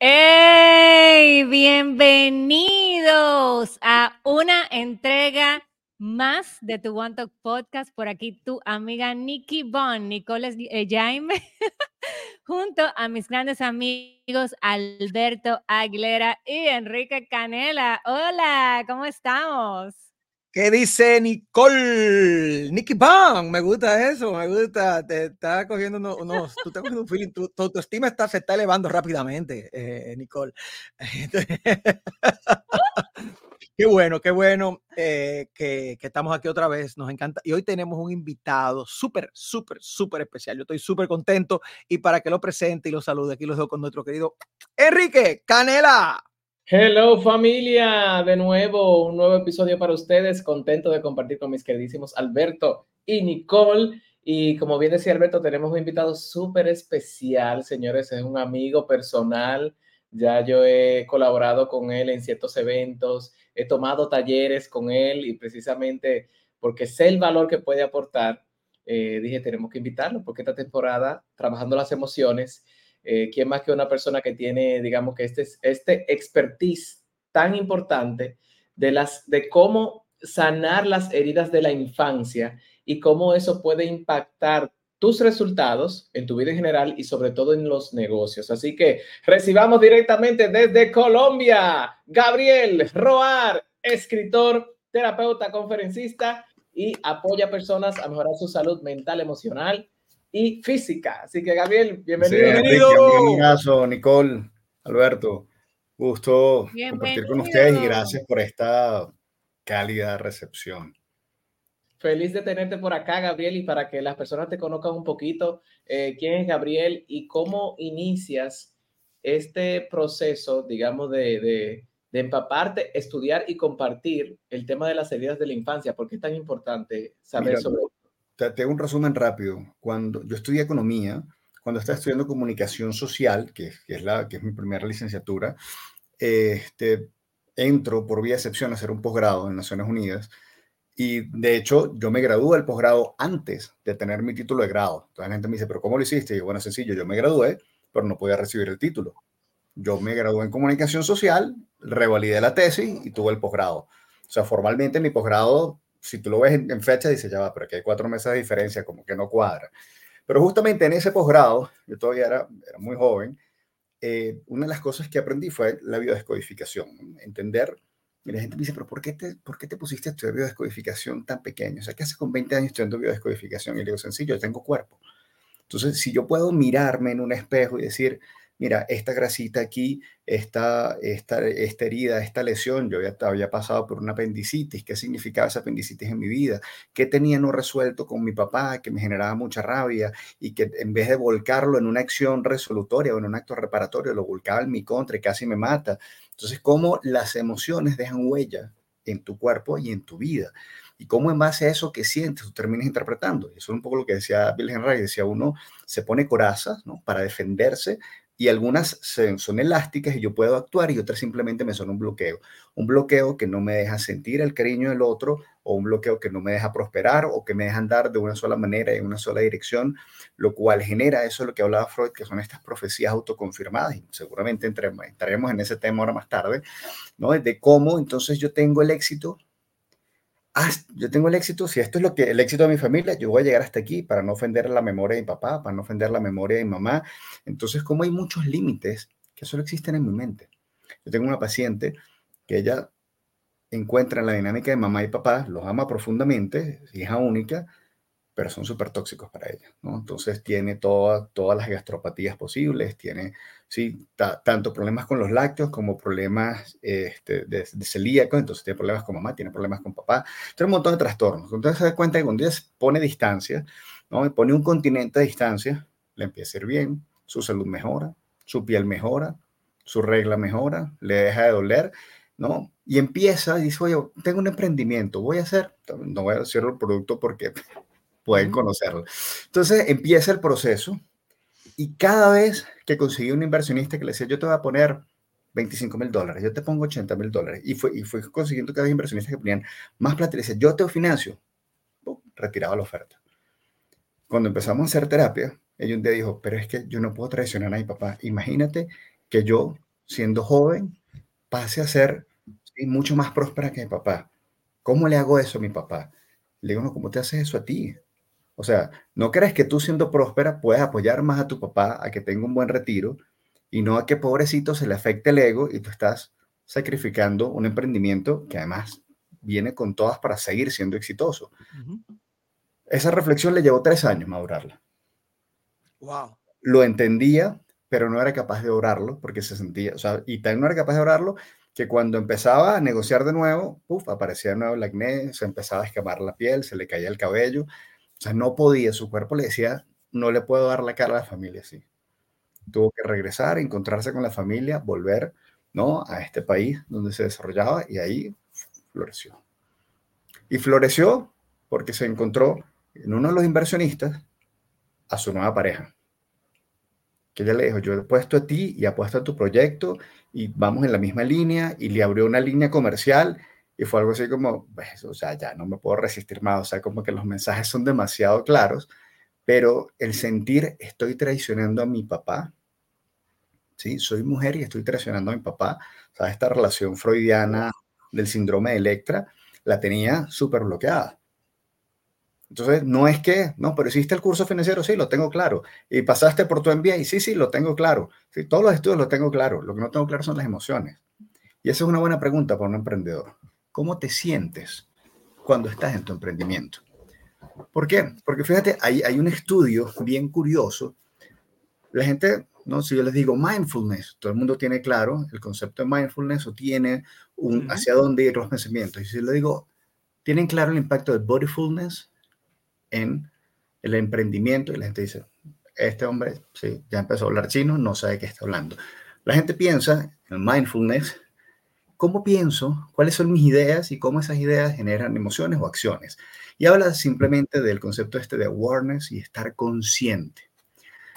¡Hey! Bienvenidos a una entrega más de tu One Talk Podcast. Por aquí tu amiga Nikki Bond, Nicole eh, Jaime, junto a mis grandes amigos Alberto Aguilera y Enrique Canela. Hola, ¿cómo estamos? ¿Qué dice Nicole? Nicky Bang, me gusta eso, me gusta. Te está cogiendo unos, tú estás cogiendo un feeling, tu, autoestima está, se está elevando rápidamente, eh, Nicole. qué bueno, qué bueno eh, que, que, estamos aquí otra vez, nos encanta. Y hoy tenemos un invitado súper, súper, súper especial. Yo estoy súper contento y para que lo presente y lo salude, aquí los dejo con nuestro querido Enrique Canela. Hello familia, de nuevo un nuevo episodio para ustedes, contento de compartir con mis queridísimos Alberto y Nicole. Y como bien decía Alberto, tenemos un invitado súper especial, señores, es un amigo personal. Ya yo he colaborado con él en ciertos eventos, he tomado talleres con él y precisamente porque sé el valor que puede aportar, eh, dije, tenemos que invitarlo porque esta temporada, trabajando las emociones, eh, ¿quién más que una persona que tiene, digamos, que este, este expertise tan importante de, las, de cómo sanar las heridas de la infancia y cómo eso puede impactar tus resultados en tu vida en general y sobre todo en los negocios. Así que recibamos directamente desde Colombia, Gabriel Roar, escritor, terapeuta, conferencista y apoya a personas a mejorar su salud mental, emocional y física. Así que, Gabriel, bienvenido. bienvenido. Nicole, Alberto. Gusto compartir con ustedes y gracias por esta cálida recepción. Feliz de tenerte por acá, Gabriel, y para que las personas te conozcan un poquito, eh, quién es Gabriel y cómo inicias este proceso, digamos, de, de, de empaparte, estudiar y compartir el tema de las heridas de la infancia. ¿Por qué es tan importante saber sobre te, te, un resumen rápido. Cuando yo estudié economía, cuando estaba estudiando comunicación social, que, es, la, que es mi primera licenciatura, este, entro por vía excepción a hacer un posgrado en Naciones Unidas. Y de hecho, yo me gradué del posgrado antes de tener mi título de grado. Entonces la gente me dice, ¿pero cómo lo hiciste? Y yo, bueno, sencillo, yo me gradué, pero no podía recibir el título. Yo me gradué en comunicación social, revalidé la tesis y tuve el posgrado. O sea, formalmente mi posgrado si tú lo ves en, fecha, dices, ya va, pero aquí hay cuatro meses de diferencia, como que no cuadra. Pero justamente en ese posgrado, yo todavía era, era muy joven, eh, una de las cosas que aprendí fue la biodescodificación, entender, y la gente me dice, pero ¿por qué te, por qué te pusiste a estudiar biodescodificación tan pequeño? O sea, ¿qué haces con 20 años estudiando biodescodificación? Y le digo, sencillo, yo tengo cuerpo. Entonces, si yo puedo mirarme en un espejo y decir, mira, esta grasita aquí, esta, esta, esta herida, esta lesión, yo ya había pasado por una apendicitis, ¿qué significaba esa apendicitis en mi vida? ¿Qué tenía no resuelto con mi papá que me generaba mucha rabia y que en vez de volcarlo en una acción resolutoria o en un acto reparatorio, lo volcaba en mi contra y casi me mata? Entonces, ¿cómo las emociones dejan huella en tu cuerpo y en tu vida? y cómo en base a eso que sientes tú terminas interpretando. Eso es un poco lo que decía Bill Henry, decía uno se pone coraza ¿no? para defenderse y algunas son elásticas y yo puedo actuar y otras simplemente me son un bloqueo. Un bloqueo que no me deja sentir el cariño del otro o un bloqueo que no me deja prosperar o que me deja andar de una sola manera en una sola dirección, lo cual genera eso lo que hablaba Freud, que son estas profecías autoconfirmadas y seguramente entraremos en ese tema ahora más tarde, ¿no? De cómo entonces yo tengo el éxito ah, yo tengo el éxito, si esto es lo que el éxito de mi familia, yo voy a llegar hasta aquí para no ofender la memoria de mi papá, para no ofender la memoria de mi mamá. Entonces, como hay muchos límites que solo existen en mi mente. Yo tengo una paciente que ella encuentra en la dinámica de mamá y papá, los ama profundamente, hija única, pero son súper tóxicos para ella, ¿no? Entonces tiene todas las gastropatías posibles, tiene, sí, tanto problemas con los lácteos como problemas este, de, celíaco, entonces tiene problemas con mamá, tiene problemas con papá, tiene un montón de trastornos. Entonces se da cuenta que cuando ella pone distancia, ¿no? pone un continente a distancia, le empieza a ir bien, su salud mejora, su piel mejora, su regla mejora, le deja de doler, ¿no? Y empieza y dice, oye, tengo un emprendimiento, voy a hacer, no voy a decir el producto porque pueden conocerlo. Entonces empieza el proceso y cada vez que conseguí un inversionista que le decía, yo te voy a poner 25 mil dólares, yo te pongo 80 mil dólares, y fue, y fue consiguiendo cada vez inversionistas que ponían más plata y le decía, yo te financio, retiraba la oferta. Cuando empezamos a hacer terapia, ella un día dijo, pero es que yo no puedo traicionar a mi papá. Imagínate que yo siendo joven, pase a ser mucho más próspera que mi papá. ¿Cómo le hago eso a mi papá? Le digo, no, ¿cómo te haces eso a ti? O sea, ¿no crees que tú siendo próspera puedes apoyar más a tu papá a que tenga un buen retiro y no a que pobrecito se le afecte el ego y tú estás sacrificando un emprendimiento que además viene con todas para seguir siendo exitoso? Esa reflexión le llevó tres años madurarla. Wow. Lo entendía, pero no era capaz de orarlo porque se sentía, o sea, y también no era capaz de orarlo que cuando empezaba a negociar de nuevo, uf, aparecía de nuevo el acné, se empezaba a escamar la piel, se le caía el cabello, o sea, no podía, su cuerpo le decía, no le puedo dar la cara a la familia así. Tuvo que regresar, encontrarse con la familia, volver, ¿no? A este país donde se desarrollaba y ahí floreció. Y floreció porque se encontró en uno de los inversionistas a su nueva pareja. Que ella le dijo, yo he puesto a ti y apuesto a tu proyecto y vamos en la misma línea y le abrió una línea comercial y fue algo así como, pues, o sea, ya no me puedo resistir más, o sea, como que los mensajes son demasiado claros, pero el sentir estoy traicionando a mi papá, ¿sí? Soy mujer y estoy traicionando a mi papá, o sea, esta relación freudiana del síndrome de Electra la tenía súper bloqueada. Entonces, no es que, no, pero hiciste el curso financiero, sí, lo tengo claro. Y pasaste por tu MBA, sí, sí, lo tengo claro. Sí, todos los estudios lo tengo claro. Lo que no tengo claro son las emociones. Y esa es una buena pregunta para un emprendedor. ¿Cómo te sientes cuando estás en tu emprendimiento? ¿Por qué? Porque fíjate, hay, hay un estudio bien curioso. La gente, ¿no? si yo les digo mindfulness, todo el mundo tiene claro el concepto de mindfulness o tiene un hacia dónde ir los pensamientos. Y si le digo, ¿tienen claro el impacto de bodyfulness? en el emprendimiento y la gente dice, este hombre, sí, ya empezó a hablar chino, no sabe qué está hablando. La gente piensa en mindfulness, ¿cómo pienso? ¿Cuáles son mis ideas y cómo esas ideas generan emociones o acciones? Y habla simplemente del concepto este de awareness y estar consciente.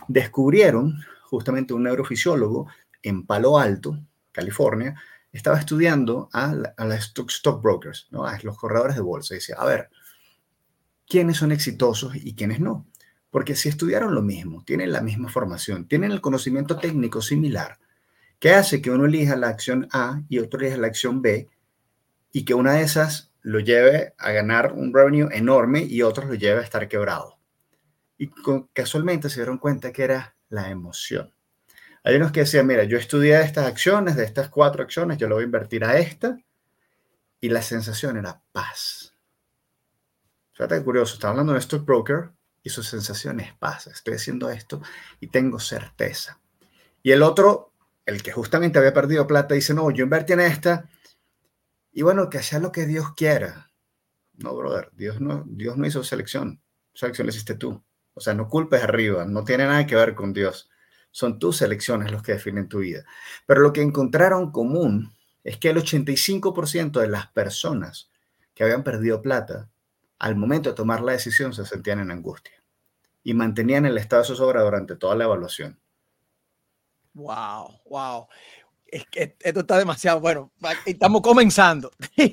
Descubrieron justamente un neurofisiólogo en Palo Alto, California, estaba estudiando a, las stockbrokers, ¿no? a los corredores de bolsa. Y a ver, quiénes son exitosos y quiénes no. Porque si estudiaron lo mismo, tienen la misma formación, tienen el conocimiento técnico similar, ¿qué hace que uno elija la acción A y otro elija la acción B y que una de esas lo lleve a ganar un revenue enorme y otros lo lleve a estar quebrado? Y casualmente se dieron cuenta que era la emoción. Hay unos que decían, mira, yo estudié estas acciones, de estas cuatro acciones, yo lo voy a invertir a esta, y la sensación era paz Fíjate curioso, está hablando de un stockbroker y su sensación es paz. Estoy haciendo esto y tengo certeza. Y el otro, el que justamente había perdido plata, dice, no, yo invertí en esta y bueno, que sea lo que Dios quiera. No, brother, Dios no, Dios no hizo selección. Selección la hiciste tú. O sea, no culpes arriba, no tiene nada que ver con Dios. Son tus elecciones los que definen tu vida. Pero lo que encontraron común es que el 85% de las personas que habían perdido plata al momento de tomar la decisión se sentían en angustia y mantenían el estado de zozobra durante toda la evaluación. Wow, wow. Es que esto está demasiado bueno. Estamos comenzando.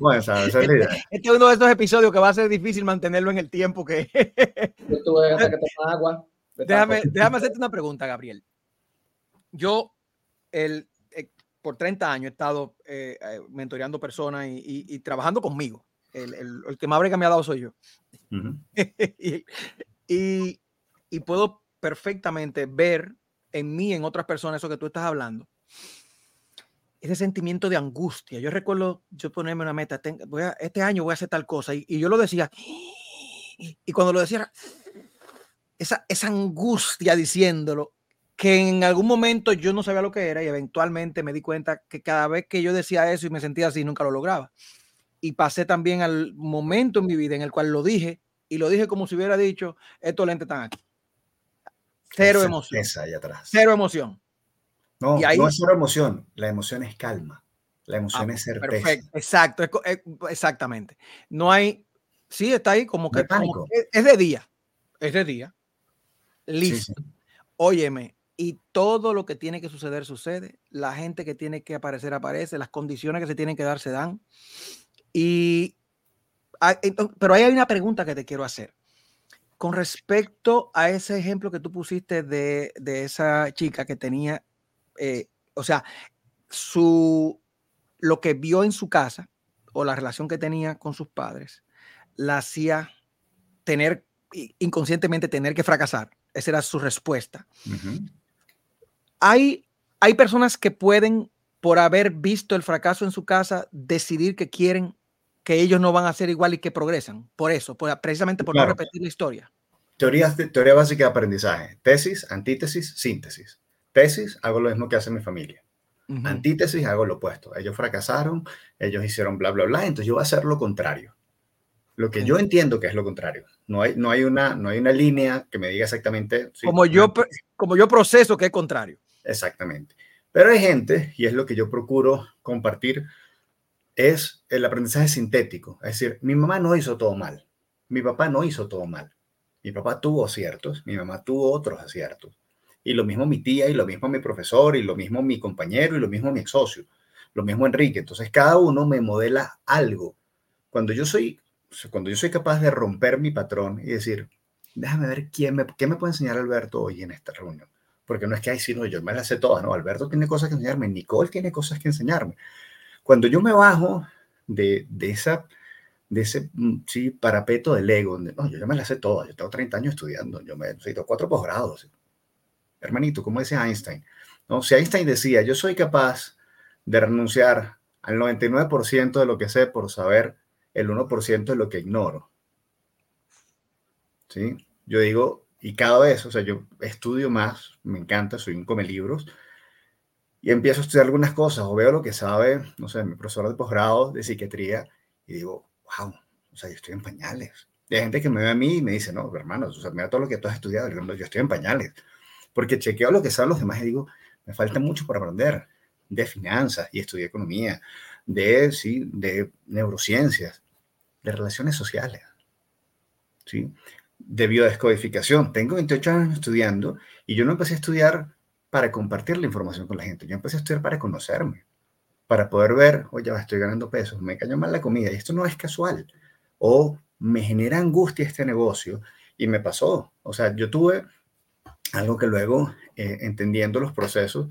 Bueno, esa, es la idea. Este es uno de estos episodios que va a ser difícil mantenerlo en el tiempo que. Yo tuve que tomar agua. Déjame, déjame hacerte una pregunta, Gabriel. Yo, el, eh, por 30 años, he estado eh, eh, mentoreando personas y trabajando conmigo el, el, el que más brega me ha dado soy yo. y, y, puedo perfectamente ver en mí, en otras personas, eso que tú estás hablando. Ese sentimiento de angustia. Yo recuerdo yo ponerme una meta, voy a, este año voy a hacer tal cosa, y, y yo lo decía, y, y, cuando lo decía, esa, esa angustia diciéndolo, que en algún momento yo no sabía lo que era y eventualmente me di cuenta que cada vez que yo decía eso y me sentía así, nunca lo lograba y pasé también al momento en mi vida en el cual lo dije y lo dije como si hubiera dicho, estos lentes están aquí. Cero emoción. atrás. Cero emoción. No, no es cero emoción, la emoción es calma. La emoción ah, es certeza. Perfecto, exacto, exactamente. No hay, sí, está ahí como que, es, de día, es de día. Listo. Óyeme, y todo lo que tiene que suceder sucede, la gente que tiene que aparecer aparece, las condiciones que se tienen que dar se dan. Y, pero ahí hay una pregunta que te quiero hacer. Con respecto a ese ejemplo que tú pusiste de, de esa chica que tenía, eh, o sea, su, lo que vio en su casa o la relación que tenía con sus padres la hacía tener inconscientemente tener que fracasar. Esa era su respuesta. hay, hay personas que pueden, por haber visto el fracaso en su casa, decidir que quieren que ellos no van a ser igual y que progresan. Por eso, precisamente por no repetir la historia. Teoría, teoría básica de aprendizaje. Tesis, antítesis, síntesis. Tesis, hago lo mismo que hace mi familia. Antítesis, hago lo opuesto. Ellos fracasaron, ellos hicieron bla, bla, bla, entonces yo voy a hacer lo contrario. Lo que yo entiendo que es lo contrario. No hay, no hay, una, no hay una línea que me diga exactamente. como, yo, como yo proceso que es contrario. Exactamente. Pero hay gente, y es lo que yo procuro compartir, es el aprendizaje sintético. Es decir, mi mamá no hizo todo mal. Mi papá no hizo todo mal. Mi papá tuvo aciertos, mi mamá tuvo otros aciertos. Y lo mismo mi tía, y lo mismo mi profesor, y lo mismo mi compañero, y lo mismo mi ex socio. Lo mismo Enrique. Entonces cada uno me modela algo. Cuando yo soy cuando yo soy capaz de romper mi patrón y decir, déjame ver quién me, qué me puede enseñar Alberto hoy en esta reunión. Porque no es que, hay sino yo me las sé todas, ¿no? Alberto tiene cosas que enseñarme, Nicole tiene cosas que enseñarme. Cuando yo me bajo de, de esa, de ese mm, sí, parapeto del ego, donde, no, yo ya me las sé todas, yo tengo 30 años estudiando, yo me he cuatro posgrados. Hermanito, como decía Einstein, ¿no? Si Einstein decía, yo soy capaz de renunciar al 99% de lo que sé por saber el 1% de lo que ignoro. ¿Sí? Yo digo, y cada vez, o sea, yo estudio más, me encanta, soy un come libros, y empiezo a estudiar algunas cosas, o veo lo que sabe, no sé, mi profesor de posgrado de psiquiatría, y digo, wow, o sea, yo estoy en pañales. Y hay gente que me ve a mí y me dice, no, hermano, o sea, mira todo lo que tú has estudiado, yo estoy en pañales. Porque chequeo lo que saben los demás y digo, me falta mucho por aprender de finanzas y estudié economía, de, sí, de neurociencias, de relaciones sociales, ¿sí? de biodescodificación. Tengo 28 años estudiando y yo no empecé a estudiar para compartir la información con la gente, yo empecé a estudiar para conocerme, para poder ver, oye, estoy ganando pesos, me cayó mal la comida y esto no es casual, o me genera angustia este negocio y me pasó. O sea, yo tuve algo que luego, eh, entendiendo los procesos,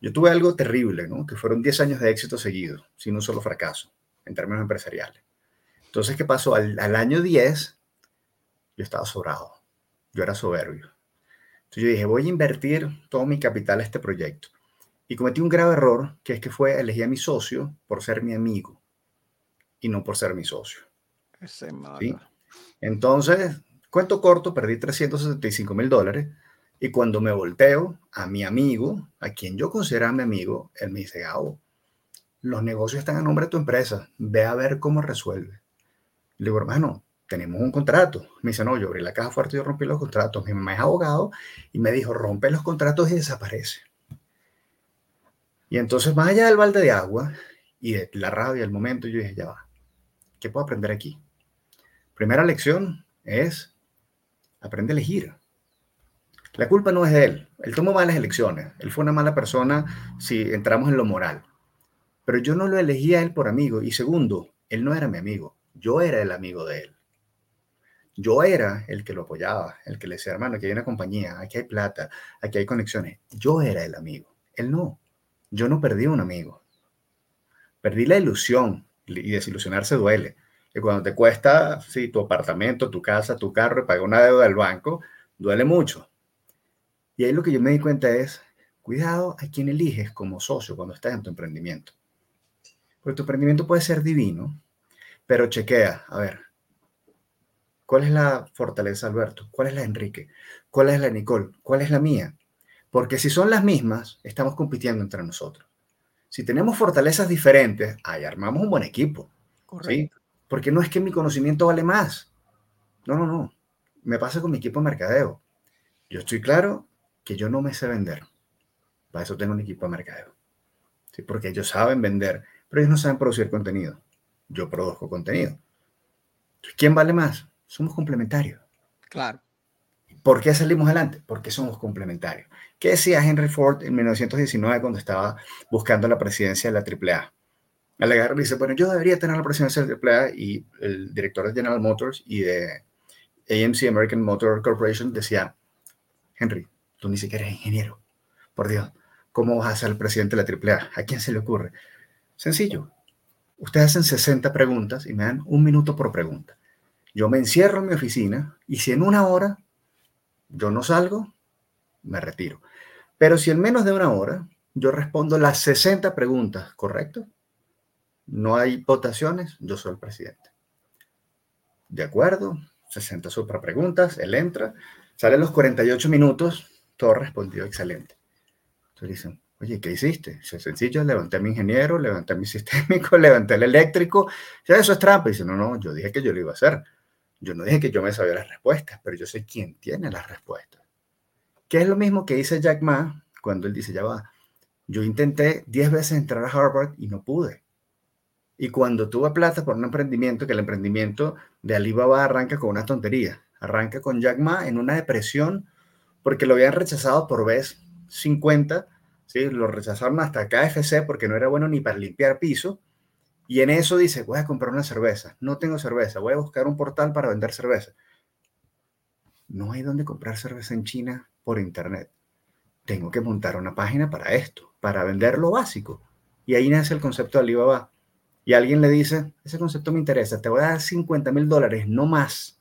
yo tuve algo terrible, ¿no? Que fueron 10 años de éxito seguido, sin un solo fracaso, en términos empresariales. Entonces, ¿qué pasó? Al, año 10, yo estaba sobrado, yo era soberbio. Entonces yo dije, voy a invertir todo mi capital a este proyecto. Y cometí un grave error, que es que fue elegir a mi socio por ser mi amigo y no por ser mi socio. Ese ¿Sí? Entonces, cuento corto, perdí 375 mil dólares y cuando me volteo a mi amigo, a quien yo consideraba mi amigo, él me dice, Gabo, los negocios están a nombre de tu empresa, ve a ver cómo resuelve. Le digo, hermano, tenemos un contrato. Me dice, no, yo abrí la caja fuerte y yo rompí los contratos. Mi mamá es abogado y me dijo, rompe los contratos y desaparece. Y entonces, más allá del balde de agua y de la rabia del momento, yo dije, ya va, ¿qué puedo aprender aquí? Primera lección es, aprende a elegir. La culpa no es de él. Él tomó malas elecciones. Él fue una mala persona si entramos en lo moral. Pero yo no lo elegí a él por amigo. Y segundo, él no era mi amigo. Yo era el amigo de él. Yo era el que lo apoyaba, el que le decía, hermano, aquí hay una compañía, aquí hay plata, aquí hay conexiones. Yo era el amigo. Él no. Yo no perdí un amigo. Perdí la ilusión y desilusionarse duele. Y cuando te cuesta, sí, tu apartamento, tu casa, tu carro, pagar una deuda del banco, duele mucho. Y ahí lo que yo me di cuenta es, cuidado a quién eliges como socio cuando estás en tu emprendimiento. Porque tu emprendimiento puede ser divino, pero chequea, a ver, ¿cuál es la fortaleza Alberto? ¿Cuál es la Enrique? ¿Cuál es la Nicole? ¿Cuál es la mía? Porque si son las mismas, estamos compitiendo entre nosotros. Si tenemos fortalezas diferentes, ahí armamos un buen equipo. ¿sí? Porque no es que mi conocimiento vale más. No, no, no. Me pasa con mi equipo de mercadeo. Yo estoy claro que yo no me sé vender. Para eso tengo un equipo de mercadeo. ¿sí? Porque ellos saben vender, pero ellos no saben producir contenido. Yo produzco contenido. ¿Quién vale más? Somos complementarios. Claro. ¿Por qué salimos adelante? Porque somos complementarios. ¿Qué decía Henry Ford en 1919 cuando estaba buscando la presidencia de la AAA? Al agarrar dice, bueno, yo debería tener la presidencia de la AAA y el director de General Motors y de AMC, American Motor Corporation, decía, Henry, Tú ni siquiera eres ingeniero. Por Dios, ¿cómo vas a ser el presidente de la AAA? ¿A quién se le ocurre? Sencillo. Ustedes hacen 60 preguntas y me dan un minuto por pregunta. Yo me encierro en mi oficina y si en una hora yo no salgo, me retiro. Pero si en menos de una hora yo respondo las 60 preguntas, ¿correcto? No hay votaciones, yo soy el presidente. ¿De acuerdo? 60 super preguntas, él entra, sale los 48 minutos, todo respondió excelente. Entonces dicen, oye, ¿qué hiciste? Es sencillo, levanté a mi ingeniero, levanté a mi sistémico, levanté el eléctrico. Ya eso es trampa. dice, no, no, yo dije que yo lo iba a hacer. Yo no dije que yo me sabía las respuestas, pero yo sé quién tiene las respuestas. Que es lo mismo que dice Jack Ma cuando él dice, ya va, yo intenté 10 veces entrar a Harvard y no pude. Y cuando tuve plata por un emprendimiento, que el emprendimiento de Alibaba arranca con una tontería, arranca con Jack Ma en una depresión porque lo habían rechazado por vez 50, ¿sí? lo rechazaron hasta KFC porque no era bueno ni para limpiar piso y en eso dice, voy a comprar una cerveza. No tengo cerveza, voy a buscar un portal para vender cerveza. No hay dónde comprar cerveza en China por internet. Tengo que montar una página para esto, para vender lo básico. Y ahí nace el concepto de Alibaba. Y alguien le dice, ese concepto me interesa, te voy a dar 50 mil dólares, no más.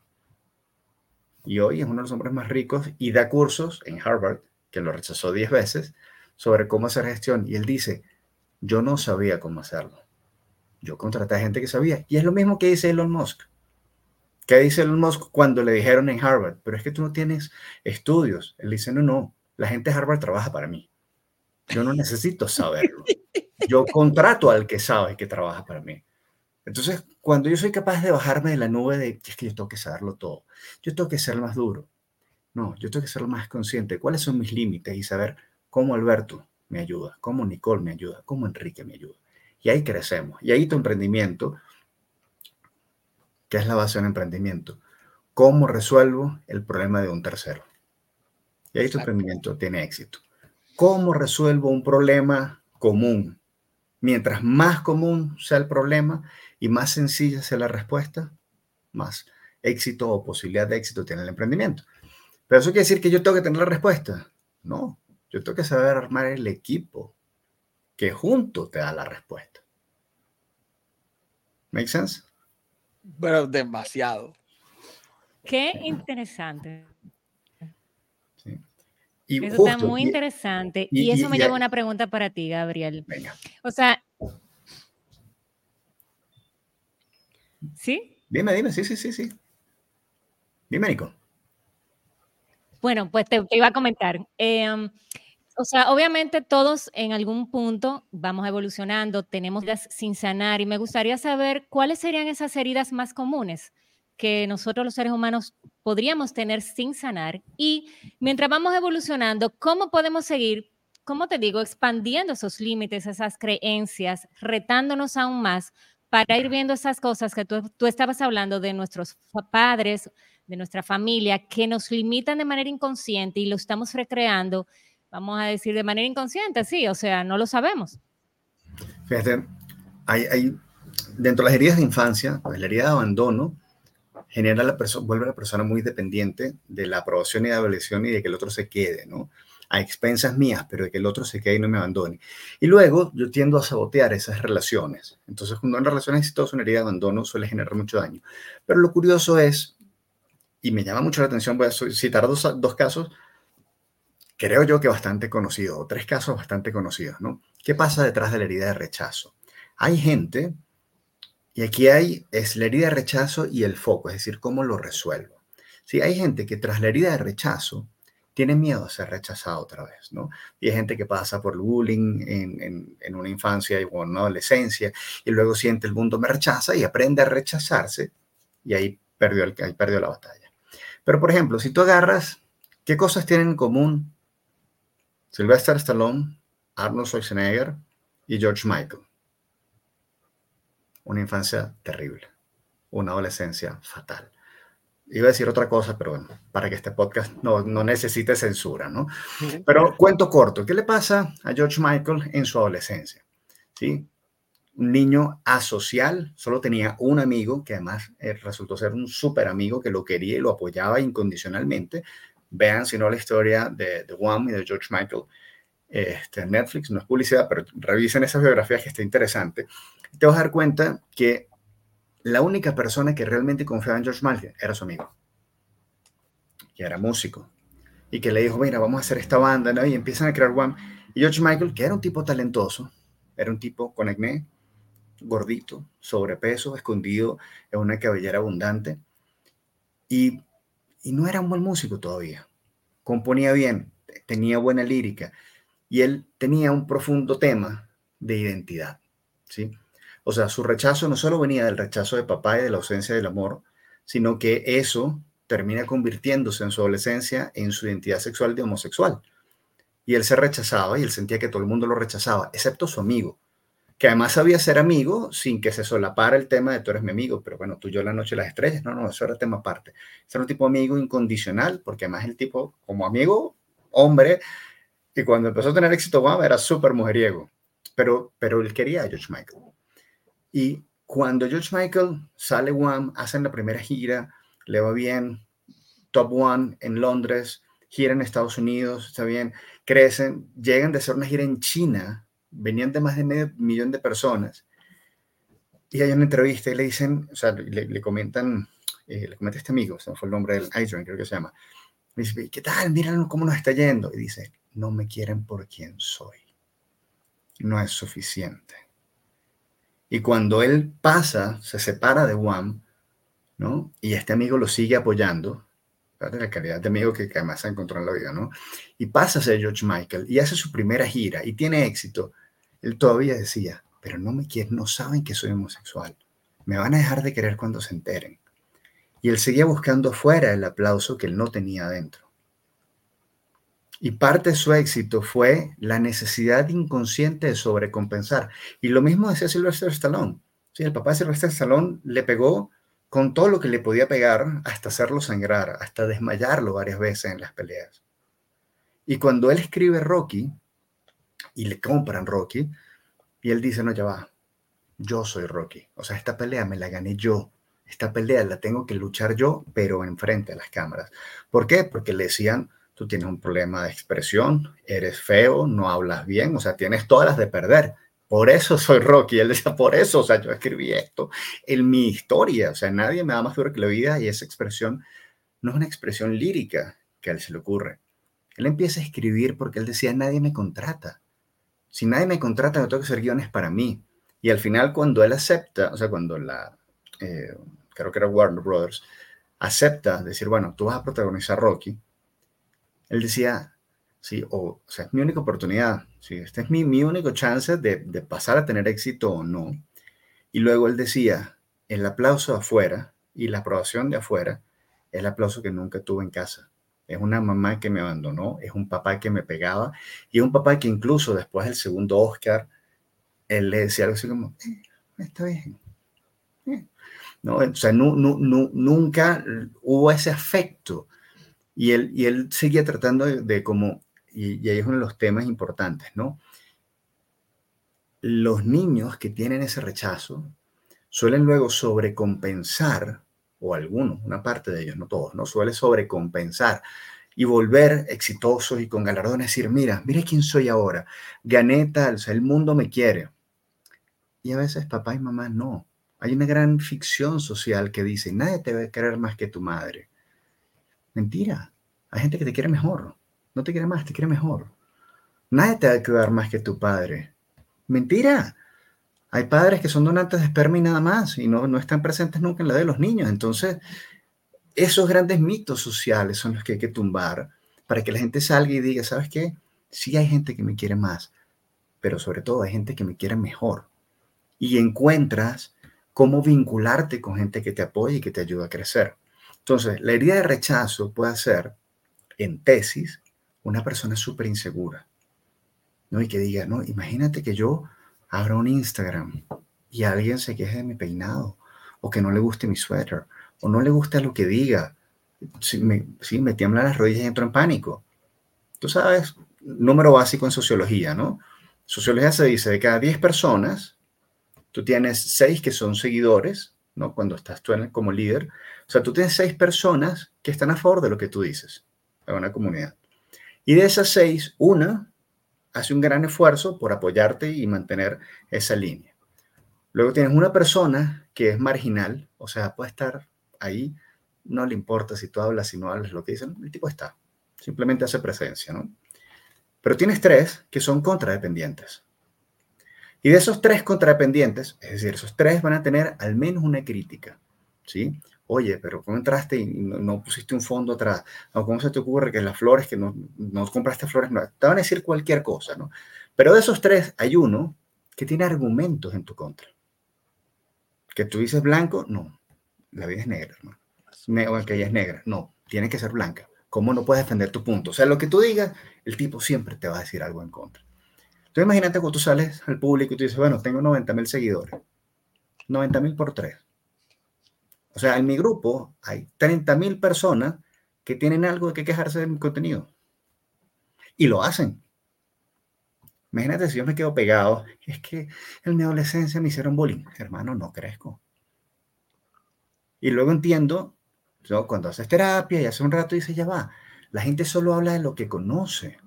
Y hoy es uno de los hombres más ricos y da cursos en Harvard, que lo rechazó 10 veces, sobre cómo hacer gestión. Y él dice, yo no sabía cómo hacerlo yo contraté a gente que sabía. Y es lo mismo que dice Elon Musk. ¿Qué dice Elon Musk cuando le dijeron en Harvard? Pero es que tú no tienes estudios. Él dice, no, no, la gente de Harvard trabaja para mí. Yo no necesito saberlo. Yo contrato al que sabe que trabaja para mí. Entonces, cuando yo soy capaz de bajarme de la nube de es que yo tengo que saberlo todo, yo tengo que ser más duro. No, yo tengo que ser más consciente. ¿Cuáles son mis límites? Y saber cómo Alberto me ayuda, cómo Nicole me ayuda, cómo Enrique me ayuda. Y ahí crecemos. Y ahí tu emprendimiento, que es la base de un emprendimiento, ¿cómo resuelvo el problema de un tercero? Y ahí tu emprendimiento tiene éxito. ¿Cómo resuelvo un problema común? Mientras más común sea el problema y más sencilla sea la respuesta, más éxito o posibilidad de éxito tiene el emprendimiento. Pero eso quiere decir que yo tengo que tener la respuesta. No, yo tengo que saber armar el equipo que junto te da la respuesta. ¿Make sense? Pero demasiado. Qué interesante. Y eso está muy interesante. Y, eso me lleva a una pregunta para ti, Gabriel. Venga. O sea. ¿Sí? Dime, dime, sí, sí, sí, sí. Dime, Nico. Bueno, pues te, iba a comentar. Eh, o sea, obviamente todos en algún punto vamos evolucionando, tenemos heridas sin sanar y me gustaría saber cuáles serían esas heridas más comunes que nosotros los seres humanos podríamos tener sin sanar y mientras vamos evolucionando, ¿cómo podemos seguir, cómo te digo, expandiendo esos límites, esas creencias, retándonos aún más para ir viendo esas cosas que tú, tú estabas hablando de nuestros padres, de nuestra familia, que nos limitan de manera inconsciente y lo estamos recreando vamos a decir de manera inconsciente, sí, o sea, no lo sabemos. Fíjate, hay, dentro de las heridas de infancia, pues, la herida de abandono genera la persona, vuelve a la persona muy dependiente de la aprobación y de la evaluación y de que el otro se quede, ¿no? A expensas mías, pero de que el otro se quede y no me abandone. Y luego yo tiendo a sabotear esas relaciones. Entonces, cuando una relación exitosa, una herida de abandono suele generar mucho daño. Pero lo curioso es, y me llama mucho la atención, voy a citar dos, dos casos creo yo que bastante conocido, o tres casos bastante conocidos, ¿no? ¿Qué pasa detrás de la herida de rechazo? Hay gente, y aquí hay, es la herida de rechazo y el foco, es decir, cómo lo resuelvo. Sí, hay gente que tras la herida de rechazo tiene miedo a ser rechazado otra vez, ¿no? Y hay gente que pasa por el bullying en, una infancia y una adolescencia, y luego siente el mundo me rechaza y aprende a rechazarse, y ahí perdió, el, ahí perdió la batalla. Pero, por ejemplo, si tú agarras, ¿qué cosas tienen en común Sylvester Stallone, Arnold Schwarzenegger y George Michael. Una infancia terrible, una adolescencia fatal. Iba a decir otra cosa, pero bueno, para que este podcast no, no necesite censura, ¿no? Pero cuento corto, ¿qué le pasa a George Michael en su adolescencia? ¿Sí? Un niño asocial, solo tenía un amigo que además eh, resultó ser un súper amigo que lo quería y lo apoyaba incondicionalmente, Vean, si no, la historia de, The One y de George Michael. este, Netflix, no es publicidad, pero revisen esas biografías que está interesante. Te vas a dar cuenta que la única persona que realmente confiaba en George Michael era su amigo, que era músico, y que le dijo, mira, vamos a hacer esta banda, ¿no? y empiezan a crear One. Y George Michael, que era un tipo talentoso, era un tipo con acné, gordito, sobrepeso, escondido en una cabellera abundante, y, y no era un buen músico todavía. Componía bien, tenía buena lírica, y él tenía un profundo tema de identidad, ¿sí? O sea, su rechazo no solo venía del rechazo de papá y de la ausencia del amor, sino que eso termina convirtiéndose en su adolescencia en su identidad sexual de homosexual. Y él se rechazaba y él sentía que todo el mundo lo rechazaba, excepto su amigo, que además sabía ser amigo sin que se solapara el tema de tú eres mi amigo, pero bueno, tú yo la noche las estrellas, no, no, eso era tema aparte. Era un tipo amigo incondicional, porque además el tipo, como amigo, hombre, y cuando empezó a tener éxito, wow, era súper mujeriego, pero, pero él quería a George Michael. Y cuando George Michael sale Wham, hacen la primera gira, le va bien, Top One en Londres, gira en Estados Unidos, está bien, crecen, llegan de hacer una gira en China, venían de más de medio millón de personas, y hay una entrevista y le dicen, o sea, le, comentan, eh, le comenta este amigo, se fue el nombre del Adrian, creo que se llama, me dice, ¿qué tal? Miren cómo nos está yendo. Y dice, no me quieren por quien soy. No es suficiente. Y cuando él pasa, se separa de Wham, ¿no? Y este amigo lo sigue apoyando, la calidad de amigo que, además se encontró en la vida, ¿no? Y pasa a ser George Michael y hace su primera gira y tiene éxito. Él todavía decía, pero no me quieren, no saben que soy homosexual. Me van a dejar de querer cuando se enteren. Y él seguía buscando fuera el aplauso que él no tenía adentro. Y parte de su éxito fue la necesidad inconsciente de sobrecompensar. Y lo mismo decía Sylvester Stallone. Sí, el papá de Sylvester Stallone le pegó con todo lo que le podía pegar hasta hacerlo sangrar, hasta desmayarlo varias veces en las peleas. Y cuando él escribe Rocky y le compran Rocky, y él dice, no, ya va, yo soy Rocky. O sea, esta pelea me la gané yo. Esta pelea la tengo que luchar yo, pero enfrente a las cámaras. ¿Por qué? Porque le decían, tú tienes un problema de expresión, eres feo, no hablas bien, o sea, tienes todas las de perder. Por eso soy Rocky. Él decía, por eso, o sea, yo escribí esto en mi historia. O sea, nadie me da más duro que la vida y esa expresión no es una expresión lírica que a él se le ocurre. Él empieza a escribir porque él decía, nadie me contrata. Si nadie me contrata, no tengo que hacer guiones para mí. Y al final, cuando él acepta, o sea, cuando la, eh, creo que era Warner Brothers, acepta decir, bueno, tú vas a protagonizar Rocky, él decía, sí, o, sea, es mi única oportunidad, sí, este es mi, mi único chance de, de pasar a tener éxito o no. Y luego él decía, el aplauso afuera y la aprobación de afuera es el aplauso que nunca tuve en casa. Es una mamá que me abandonó, es un papá que me pegaba y un papá que incluso después del segundo Oscar, él le decía algo así como, eh, está bien. Eh". No, o sea, nunca hubo ese afecto y él, y él seguía tratando de, como, y, ahí es uno de los temas importantes, ¿no? Los niños que tienen ese rechazo suelen luego sobrecompensar, o algunos, una parte de ellos, no todos, ¿no? Suele sobrecompensar y volver exitosos y con galardones, decir, mira, mira quién soy ahora, gané tal, o sea, el mundo me quiere. Y a veces papá y mamá no. Hay una gran ficción social que dice, nadie te va a querer más que tu madre. Mentira. Hay gente que te quiere mejor. No te quiere más, te quiere mejor. Nadie te va a cuidar más que tu padre. Mentira. Hay padres que son donantes de esperma y nada más y no, no están presentes nunca en la de los niños. Entonces, esos grandes mitos sociales son los que hay que tumbar para que la gente salga y diga, ¿sabes qué? Sí hay gente que me quiere más, pero sobre todo hay gente que me quiere mejor. Y encuentras cómo vincularte con gente que te apoya y que te ayuda a crecer. Entonces, la herida de rechazo puede ser, en tesis, una persona súper insegura, ¿no? Y que diga, no, imagínate que yo abra un Instagram y alguien se queje de mi peinado, o que no le guste mi suéter, o no le guste lo que diga. Sí, me, tiemblan las rodillas y entro en pánico. Tú sabes, número básico en sociología, ¿no? Sociología se dice, de cada 10 personas, tú tienes 6 que son seguidores, ¿no? Cuando estás tú como líder, o sea, tú tienes seis personas que están a favor de lo que tú dices en una comunidad. Y de esas seis, una hace un gran esfuerzo por apoyarte y mantener esa línea. Luego tienes una persona que es marginal, o sea, puede estar ahí, no le importa si tú hablas, si no hablas, lo que dicen, el tipo está, simplemente hace presencia, ¿no? Pero tienes tres que son contradependientes. Y de esos tres contradependientes, es decir, esos tres van a tener al menos una crítica, ¿sí? Oye, pero ¿cómo entraste y no, pusiste un fondo atrás? ¿O cómo se te ocurre que las flores, que no, no compraste flores? No, te van a decir cualquier cosa, ¿no? Pero de esos tres hay uno que tiene argumentos en tu contra. Que tú dices blanco, no, la vida es negra, hermano. o que ella es negra, no, tiene que ser blanca. ¿Cómo no puedes defender tu punto? O sea, lo que tú digas, el tipo siempre te va a decir algo en contra. Entonces imagínate cuando tú sales al público y tú dices, bueno, tengo 90 mil seguidores. 90 mil por tres. O sea, en mi grupo hay 30 mil personas que tienen algo que quejarse de mi contenido. Y lo hacen. Imagínate si yo me quedo pegado. Es que en mi adolescencia me hicieron bullying. Hermano, no crezco. Y luego entiendo, cuando haces terapia y hace un rato dice, ya va, la gente solo habla de lo que conoce.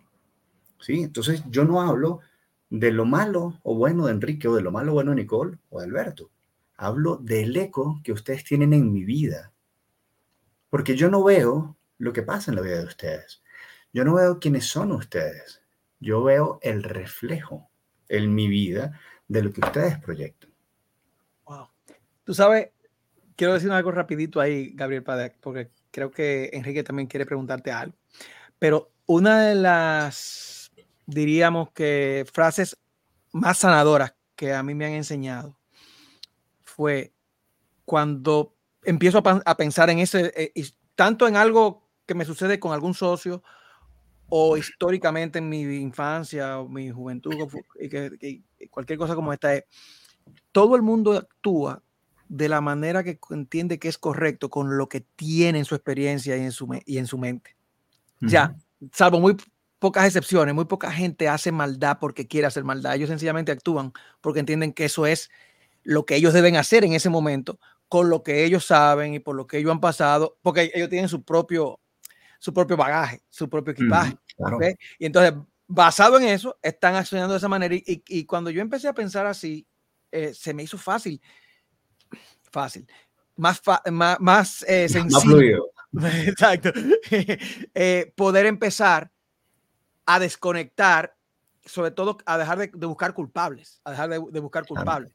¿Sí? Entonces yo no hablo de lo malo o bueno de Enrique o de lo malo o bueno de Nicole o de Alberto. Hablo del eco que ustedes tienen en mi vida. Porque yo no veo lo que pasa en la vida de ustedes. Yo no veo quiénes son ustedes. Yo veo el reflejo en mi vida de lo que ustedes proyectan. Wow. Tú sabes, quiero decir algo rapidito ahí, Gabriel Padec, porque creo que Enrique también quiere preguntarte algo. Pero una de las diríamos que frases más sanadoras que a mí me han enseñado fue cuando empiezo a, pensar en ese, eh, tanto en algo que me sucede con algún socio o históricamente en mi infancia o mi juventud, y que, cualquier cosa como esta es, todo el mundo actúa de la manera que entiende que es correcto con lo que tiene en su experiencia y en su, y en su mente. Ya, salvo muy pocas excepciones, muy poca gente hace maldad porque quiere hacer maldad. Ellos sencillamente actúan porque entienden que eso es lo que ellos deben hacer en ese momento, con lo que ellos saben y por lo que ellos han pasado, porque ellos tienen su propio, su propio bagaje, su propio equipaje. Y entonces, basado en eso, están accionando de esa manera. Y, cuando yo empecé a pensar así, eh, se me hizo fácil, fácil, más, más, más eh, sencillo. Exacto. Eh, poder empezar a desconectar, sobre todo a dejar de, buscar culpables, a dejar de, buscar culpables.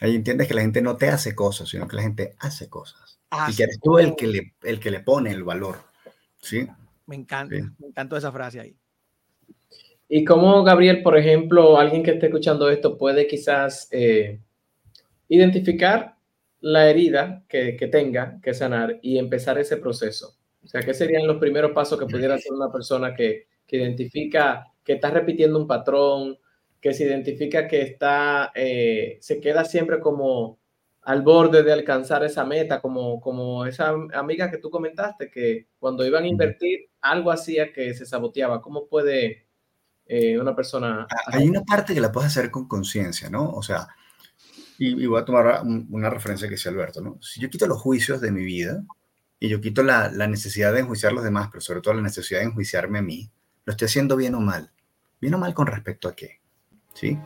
Ahí entiendes que la gente no te hace cosas, sino que la gente hace cosas. y que eres tú el que, le, el que le pone el valor. ¿Sí? Me encanta, me encantó esa frase ahí. Y como Gabriel, por ejemplo, alguien que esté escuchando esto puede quizás eh, identificar la herida que, que, tenga que sanar y empezar ese proceso. O sea, ¿qué serían los primeros pasos que pudiera hacer una persona que, que identifica que está repitiendo un patrón, que se identifica que está, eh, se queda siempre como al borde de alcanzar esa meta, como, como esa amiga que tú comentaste, que cuando iban a invertir, algo hacía que se saboteaba. ¿Cómo puede eh, una persona... Ah, hay una parte que la puedes hacer con conciencia, ¿no? O sea, y, voy a tomar una referencia que decía Alberto, ¿no? Si yo quito los juicios de mi vida y yo quito la, la necesidad de enjuiciar a los demás, pero sobre todo la necesidad de enjuiciarme a mí, ¿Lo estoy haciendo bien o mal? ¿Bien o mal con respecto a qué? ¿Sí?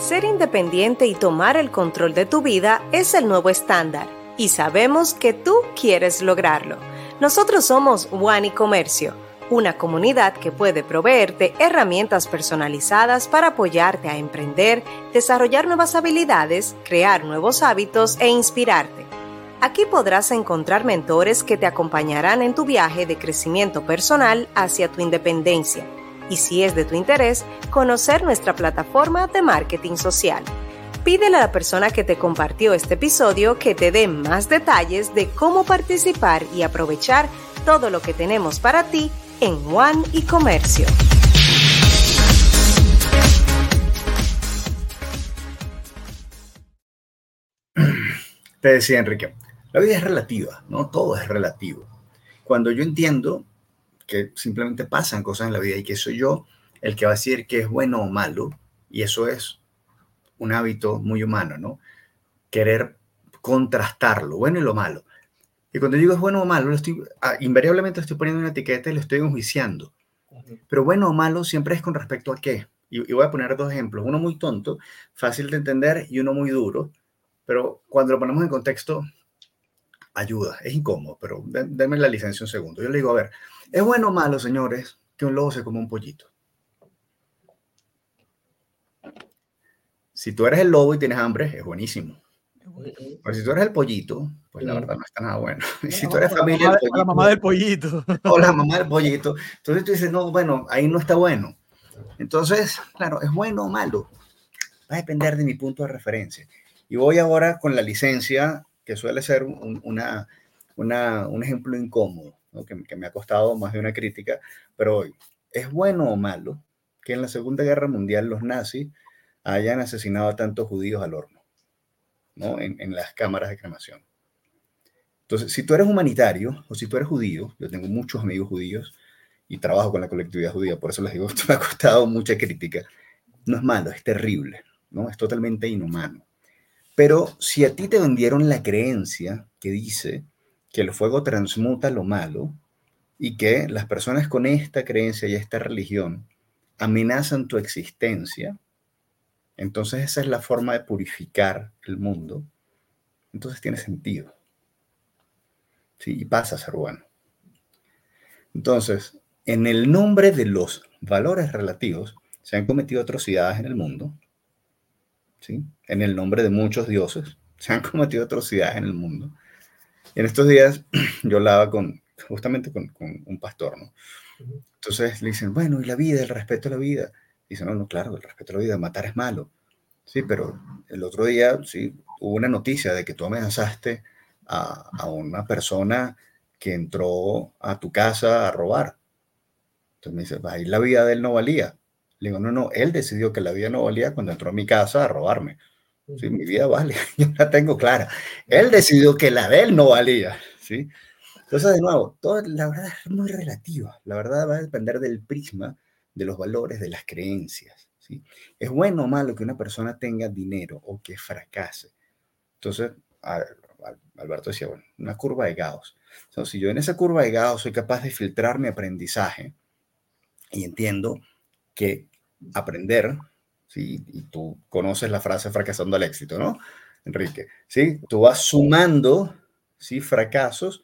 Ser independiente y tomar el control de tu vida es el nuevo estándar y sabemos que tú quieres lograrlo. Nosotros somos One Comercio, una comunidad que puede proveerte herramientas personalizadas para apoyarte a emprender, desarrollar nuevas habilidades, crear nuevos hábitos e inspirarte. Aquí podrás encontrar mentores que te acompañarán en tu viaje de crecimiento personal hacia tu independencia. Y si es de tu interés, conocer nuestra plataforma de marketing social. Pídele a la persona que te compartió este episodio que te dé más detalles de cómo participar y aprovechar todo lo que tenemos para ti en One y Comercio. Te decía Enrique, la vida es relativa, ¿no? Todo es relativo. Cuando yo entiendo que simplemente pasan cosas en la vida y que soy yo el que va a decir que es bueno o malo, y eso es un hábito muy humano, ¿no? Querer contrastar lo bueno y lo malo. Y cuando digo es bueno o malo, lo estoy, ah, invariablemente estoy poniendo una etiqueta y lo estoy enjuiciando. Pero bueno o malo siempre es con respecto a qué. Y, y voy a poner dos ejemplos, uno muy tonto, fácil de entender, y uno muy duro, pero cuando lo ponemos en contexto, ayuda, es incómodo, pero denme la licencia un segundo. Yo le digo, a ver, ¿es bueno o malo, señores, que un lobo se coma un pollito? Si tú eres el lobo y tienes hambre, es buenísimo. Pero si tú eres el pollito, pues la verdad no está nada bueno. Y si tú eres familia mamá del de- o la pollito, mamá del pollito. o la mamá del pollito, entonces tú dices, no, bueno, ahí no está bueno. Entonces, claro, ¿es bueno o malo? Va a depender de mi punto de referencia. Y voy ahora con la licencia, que suele ser un, una, una- un ejemplo incómodo, ¿no? que, que me ha costado más de una crítica, pero hoy, ¿es bueno o malo que en la Segunda Guerra Mundial los nazis hayan asesinado a tantos judíos al horno, ¿no? en, en las cámaras de cremación? Entonces, si tú eres humanitario o si tú eres judío, yo tengo muchos amigos judíos y trabajo con la colectividad judía, por eso les digo, esto me ha costado mucha crítica. No es malo, es terrible, ¿no? Es totalmente inhumano. Pero si a ti te vendieron la creencia que dice que el fuego transmuta lo malo y que las personas con esta creencia y esta religión amenazan tu existencia, entonces esa es la forma de purificar el mundo, entonces tiene sentido. Sí, y pasa a ser bueno. Entonces, en el nombre de los valores relativos, se han cometido atrocidades en el mundo. ¿sí? En el nombre de muchos dioses, se han cometido atrocidades en el mundo. En estos días yo hablaba con, justamente con, con un pastor, ¿no? Entonces le dicen, bueno, ¿y la vida, el respeto a la vida? Dicen, no, no, claro, el respeto a la vida, matar es malo. Sí, pero el otro día, sí, hubo una noticia de que tú amenazaste a, a una persona que entró a tu casa a robar. Entonces me dice, ahí la vida de él no valía. Le digo, no, no, él decidió que la vida no valía cuando entró a mi casa a robarme. Sí, mi vida vale, yo la tengo clara. Él decidió que la de él no valía, ¿sí? Entonces, de nuevo, todo, la verdad es muy relativa. La verdad va a depender del prisma, de los valores, de las creencias, ¿sí? Es bueno o malo que una persona tenga dinero o que fracase. Entonces, a- a- Alberto decía, bueno, una curva de Gauss. Entonces, si yo en esa curva de Gauss soy capaz de filtrar mi aprendizaje y entiendo que aprender, ¿sí? y tú conoces la frase fracasando al éxito, ¿no? Enrique, ¿sí? Tú vas sumando, ¿sí? Fracasos,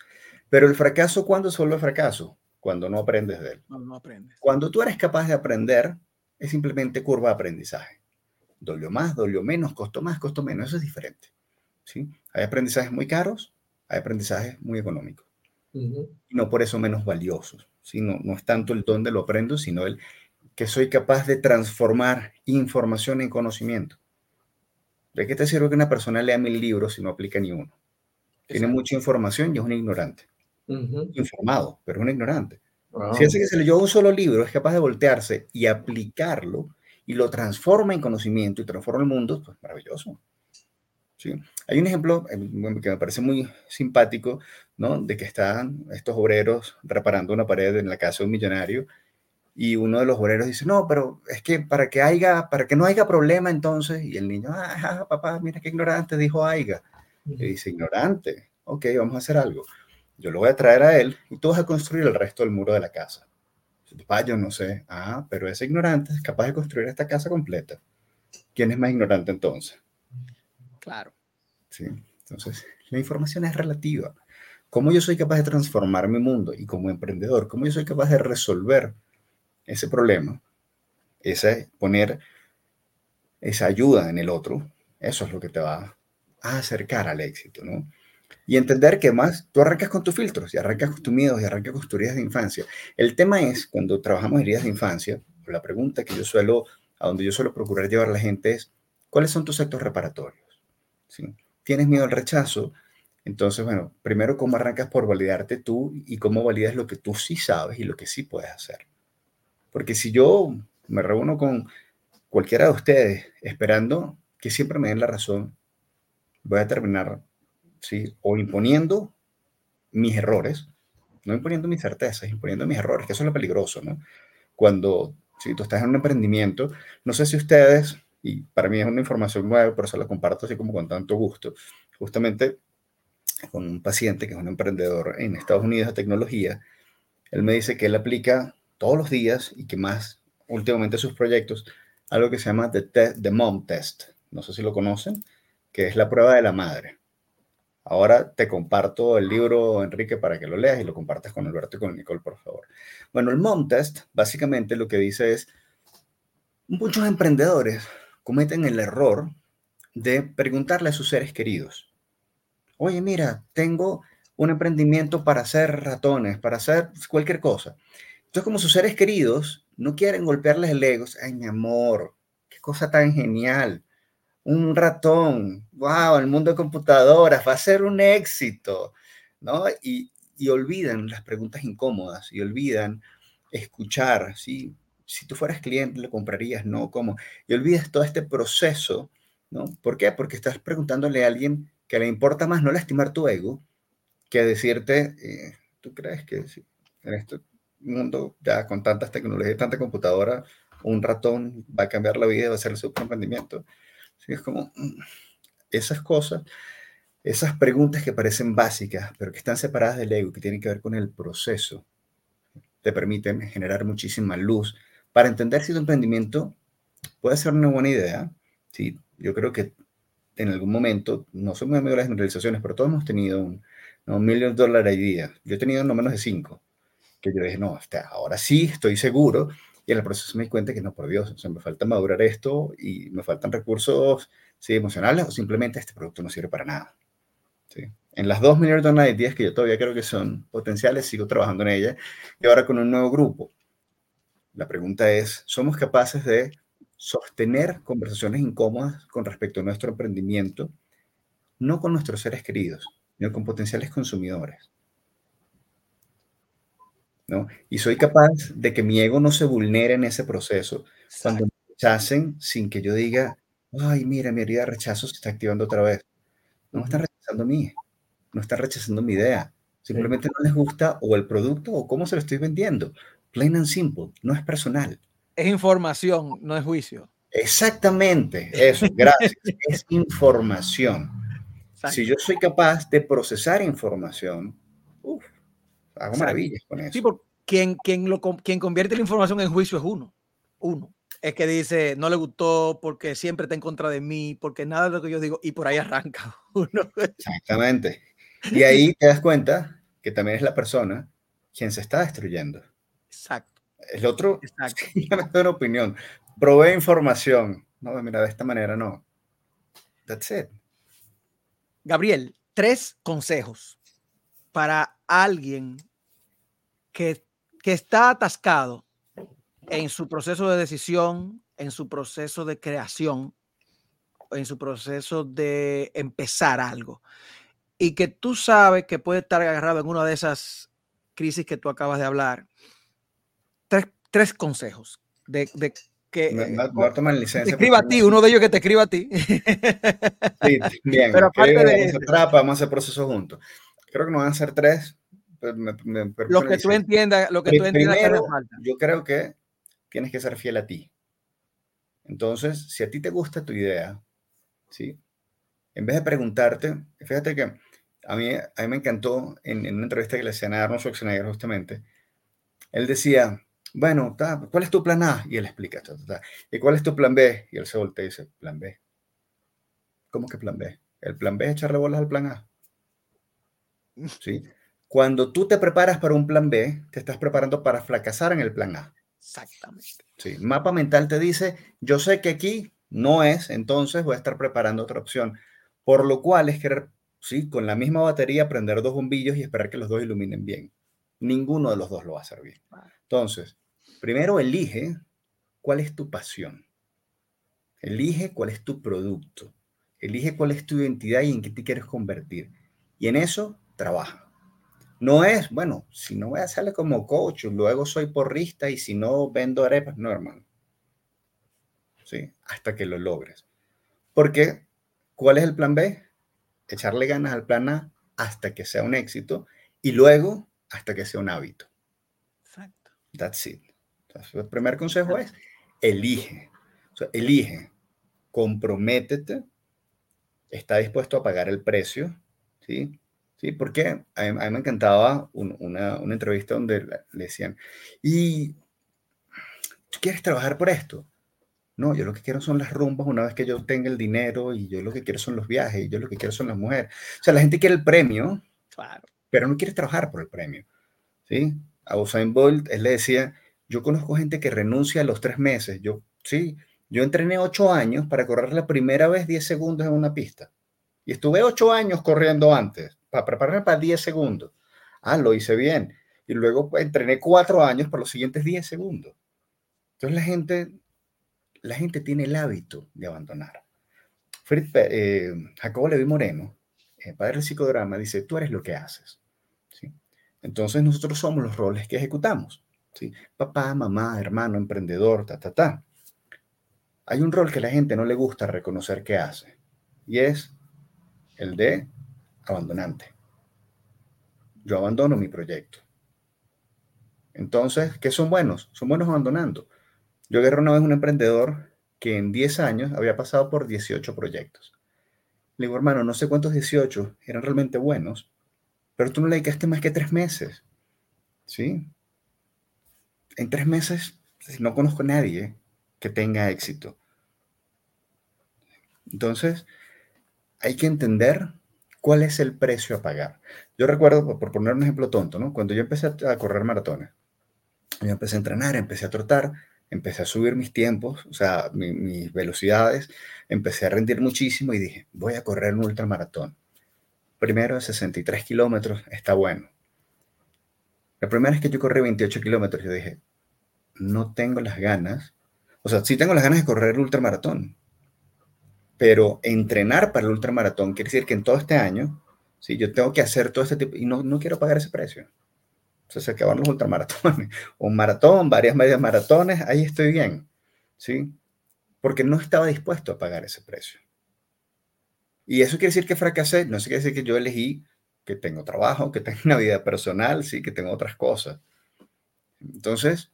pero el fracaso, ¿cuándo se vuelve fracaso? Cuando no aprendes de él. No, no aprendes. Cuando tú eres capaz de aprender, es simplemente curva de aprendizaje. Dolió más, dolió menos, costó más, costó menos, eso es diferente, ¿sí? Hay aprendizajes muy caros, hay aprendizajes muy económicos y no por eso menos valiosos. ¿sí? No, no es tanto el dónde lo aprendo, sino el que soy capaz de transformar información en conocimiento. ¿De qué te sirve que una persona lea mil libros si no aplica ni uno? Tiene mucha información y es un ignorante. Informado, pero es un ignorante. Wow. Si hace que se leyó un solo libro, es capaz de voltearse y aplicarlo y lo transforma en conocimiento y transforma el mundo, pues maravilloso. ¿Sí? Hay un ejemplo eh, que me parece muy simpático, ¿no? De que están estos obreros reparando una pared en la casa de un millonario y uno de los obreros dice, no, pero es que para que haya, para que no haya problema entonces, y el niño, ah, papá, mira qué ignorante, dijo Aiga. Y dice, ignorante, ok, vamos a hacer algo. Yo lo voy a traer a él y tú vas a construir el resto del muro de la casa. Papá, yo no sé. Ah, pero ese ignorante es capaz de construir esta casa completa. ¿Quién es más ignorante entonces? Claro. ¿Sí? Entonces, la información es relativa. ¿Cómo yo soy capaz de transformar mi mundo? Y como emprendedor, ¿cómo yo soy capaz de resolver ese problema? Ese poner esa ayuda en el otro. Eso es lo que te va a acercar al éxito, ¿no? Y entender que más tú arrancas con tus filtros y arrancas con tus miedos y arrancas con tus heridas de infancia. El tema es, cuando trabajamos heridas de infancia, la pregunta que yo suelo, a donde yo suelo procurar llevar a la gente es, ¿cuáles son tus actos reparatorios? ¿Sí? ¿Tienes miedo al rechazo? Entonces, bueno, primero, ¿cómo arrancas por validarte tú y cómo validas lo que tú sí sabes y lo que sí puedes hacer? Porque si yo me reúno con cualquiera de ustedes esperando que siempre me den la razón, voy a terminar, ¿sí? O imponiendo mis errores, no imponiendo mis certezas, imponiendo mis errores, que eso es lo peligroso, ¿no? Cuando, si tú estás en un emprendimiento, no sé si ustedes, y para mí es una información nueva, pero se la comparto así como con tanto gusto, justamente con un paciente que es un emprendedor en Estados Unidos de tecnología, él me dice que él aplica todos los días y que más últimamente sus proyectos, algo que se llama The, Mom Test. No sé si lo conocen, que es la prueba de la madre. Ahora te comparto el libro, Enrique, para que lo leas y lo compartas con Alberto y con Nicole, por favor. Bueno, el Mom Test básicamente lo que dice es, muchos emprendedores cometen el error de preguntarle a sus seres queridos, oye, mira, tengo un emprendimiento para hacer ratones, para hacer cualquier cosa. Entonces, como sus seres queridos no quieren golpearles el ego, ay, mi amor, qué cosa tan genial. Un ratón, wow, el mundo de computadoras va a ser un éxito, ¿no? Y, y olvidan las preguntas incómodas y olvidan escuchar, ¿sí? Si tú fueras cliente, ¿le comprarías? No, ¿cómo? Y olvidas todo este proceso, ¿no? ¿Por qué? Porque estás preguntándole a alguien que le importa más no lastimar tu ego que decirte, eh, ¿tú crees que en este mundo ya con tantas tecnologías, tanta computadora, un ratón va a cambiar la vida va a ser su emprendimiento? Sí, es como mm, esas cosas, esas preguntas que parecen básicas, pero que están separadas del ego, que tienen que ver con el proceso, te permiten generar muchísima luz para entender si tu emprendimiento puede ser una buena idea. Sí, yo creo que en algún momento, no soy muy amigo de las generalizaciones, pero todos hemos tenido un, un millón de dólares día. Yo he tenido no menos de cinco. Que yo dije, no, hasta ahora sí, estoy seguro. Y en el proceso me di cuenta que no, por Dios, o sea, me falta madurar esto y me faltan recursos ¿sí? emocionales o simplemente este producto no sirve para nada. ¿sí? En las dos millones de dólares que yo todavía creo que son potenciales, sigo trabajando en ellas y ahora con un nuevo grupo. La pregunta es, ¿somos capaces de sostener conversaciones incómodas con respecto a nuestro emprendimiento, no con nuestros seres queridos, sino con potenciales consumidores. ¿No? Y soy capaz de que mi ego no se vulnere en ese proceso cuando me rechacen sin que yo diga, ay, mira, mi herida de rechazo se está activando otra vez. No me están rechazando a mí, no están rechazando mi idea. Simplemente no les gusta o el producto o cómo se lo estoy vendiendo. Plain and simple, no es personal. Es información, no es juicio. Exactamente, eso, gracias. es información. Si yo soy capaz de procesar información, hago maravillas con eso. Sí, porque quien, quien, lo, quien convierte la información en juicio es uno. Uno. Es que dice, no le gustó porque siempre está en contra de mí, porque nada de lo que yo digo, y por ahí arranca uno. Exactamente. Y ahí te das cuenta que también es la persona quien se está destruyendo. Exacto. El otro, me da una opinión. Provee información. No, mira, de esta manera no. That's it. Gabriel, tres consejos para alguien que, que está atascado en su proceso de decisión, en su proceso de creación, en su proceso de empezar algo. Y que tú sabes que puede estar agarrado en una de esas crisis que tú acabas de hablar tres, consejos de, que voy a tomar licencia. Te escriba a ti, uno de ellos que te escriba a ti. Sí, bien. Pero aparte de vamos a hacer proceso juntos. Creo que no van a ser tres. lo que tú entiendas, lo que tú entiendas Primero, Yo creo que tienes que ser fiel a ti. Entonces, si a ti te gusta tu idea, ¿sí? En vez de preguntarte, fíjate que a mí, a mí me encantó en, en una entrevista que le hacían a Arnold Schwarzenegger justamente, él decía, bueno, ¿cuál es tu plan A? Y él explica, ¿y cuál es tu plan B? Y él se voltea y dice, plan B. ¿Cómo que plan B? El plan B es echarle bolas al plan A. ¿Sí? Cuando tú te preparas para un plan B, te estás preparando para fracasar en el plan A. Exactamente. Sí, mapa mental te dice, yo sé que aquí no es, entonces voy a estar preparando otra opción. Por lo cual es querer, sí, con la misma batería prender dos bombillos y esperar que los dos iluminen bien ninguno de los dos lo va a hacer bien. Entonces, primero elige cuál es tu pasión. Elige cuál es tu producto. Elige cuál es tu identidad y en qué te quieres convertir. Y en eso trabaja. No es, bueno, si no voy a hacerle como coach, luego soy porrista y si no vendo arepas, no, hermano. ¿Sí? Hasta que lo logres. Porque, ¿cuál es el plan B? Echarle ganas al plan A hasta que sea un éxito y luego hasta que sea un hábito. Exacto. That's it. el primer consejo es, elige. elige, comprométete, está dispuesto a pagar el precio, ¿sí? ¿Sí? Porque a mí, me encantaba una, una, entrevista donde le decían, ¿y ¿tú quieres trabajar por esto? No, yo lo que quiero son las rumbas una vez que yo tenga el dinero y yo lo que quiero son los viajes y yo lo que quiero son las mujeres. O sea, la gente quiere el premio, Claro. pero no quiere trabajar por el premio. ¿sí? A Usain Bolt, él le decía, yo conozco gente que renuncia a los tres meses. Yo, sí, yo entrené ocho años para correr la primera vez 10 segundos en una pista. Y estuve ocho años corriendo antes, para prepararme para 10 segundos. Ah, lo hice bien. Y luego pues, entrené cuatro años para los siguientes 10 segundos. Entonces la gente, la gente tiene el hábito de abandonar. Fritz, eh, Jacobo Levi Moreno, eh, padre del psicodrama, dice, tú eres lo que haces. Entonces nosotros somos los roles que ejecutamos. ¿sí? Papá, mamá, hermano, emprendedor, ta, ta, ta. Hay un rol que la gente no le gusta reconocer que hace y es el de abandonante. Yo abandono mi proyecto. Entonces, ¿qué son buenos? Son buenos abandonando. Yo agarré una vez un emprendedor que en 10 años había pasado por 18 proyectos. Le digo, hermano, no sé cuántos 18 eran realmente buenos, pero tú no le dedicaste más que tres meses. ¿Sí? En tres meses no conozco a nadie que tenga éxito. Entonces, hay que entender cuál es el precio a pagar. Yo recuerdo, por poner un ejemplo tonto, ¿no? Cuando yo empecé a correr maratones, yo empecé a entrenar, empecé a trotar, empecé a subir mis tiempos, o sea, mi, mis velocidades, empecé a rendir muchísimo y dije, voy a correr un ultramaratón. Primero, 63 kilómetros, está bueno. La primera vez que yo corrí 28 kilómetros, yo dije, no tengo las ganas, o sea, sí tengo las ganas de correr el ultramaratón, pero entrenar para el ultramaratón quiere decir que en todo este año, sí, yo tengo que hacer todo este tipo, y no, no quiero pagar ese precio. O sea, se acaban los ultramaratones, un maratón, varias medias maratones, ahí estoy bien, ¿sí? Porque no estaba dispuesto a pagar ese precio. Y eso quiere decir que fracasé, no quiere decir que yo elegí que tengo trabajo, que tengo una vida personal, sí, que tengo otras cosas. Entonces,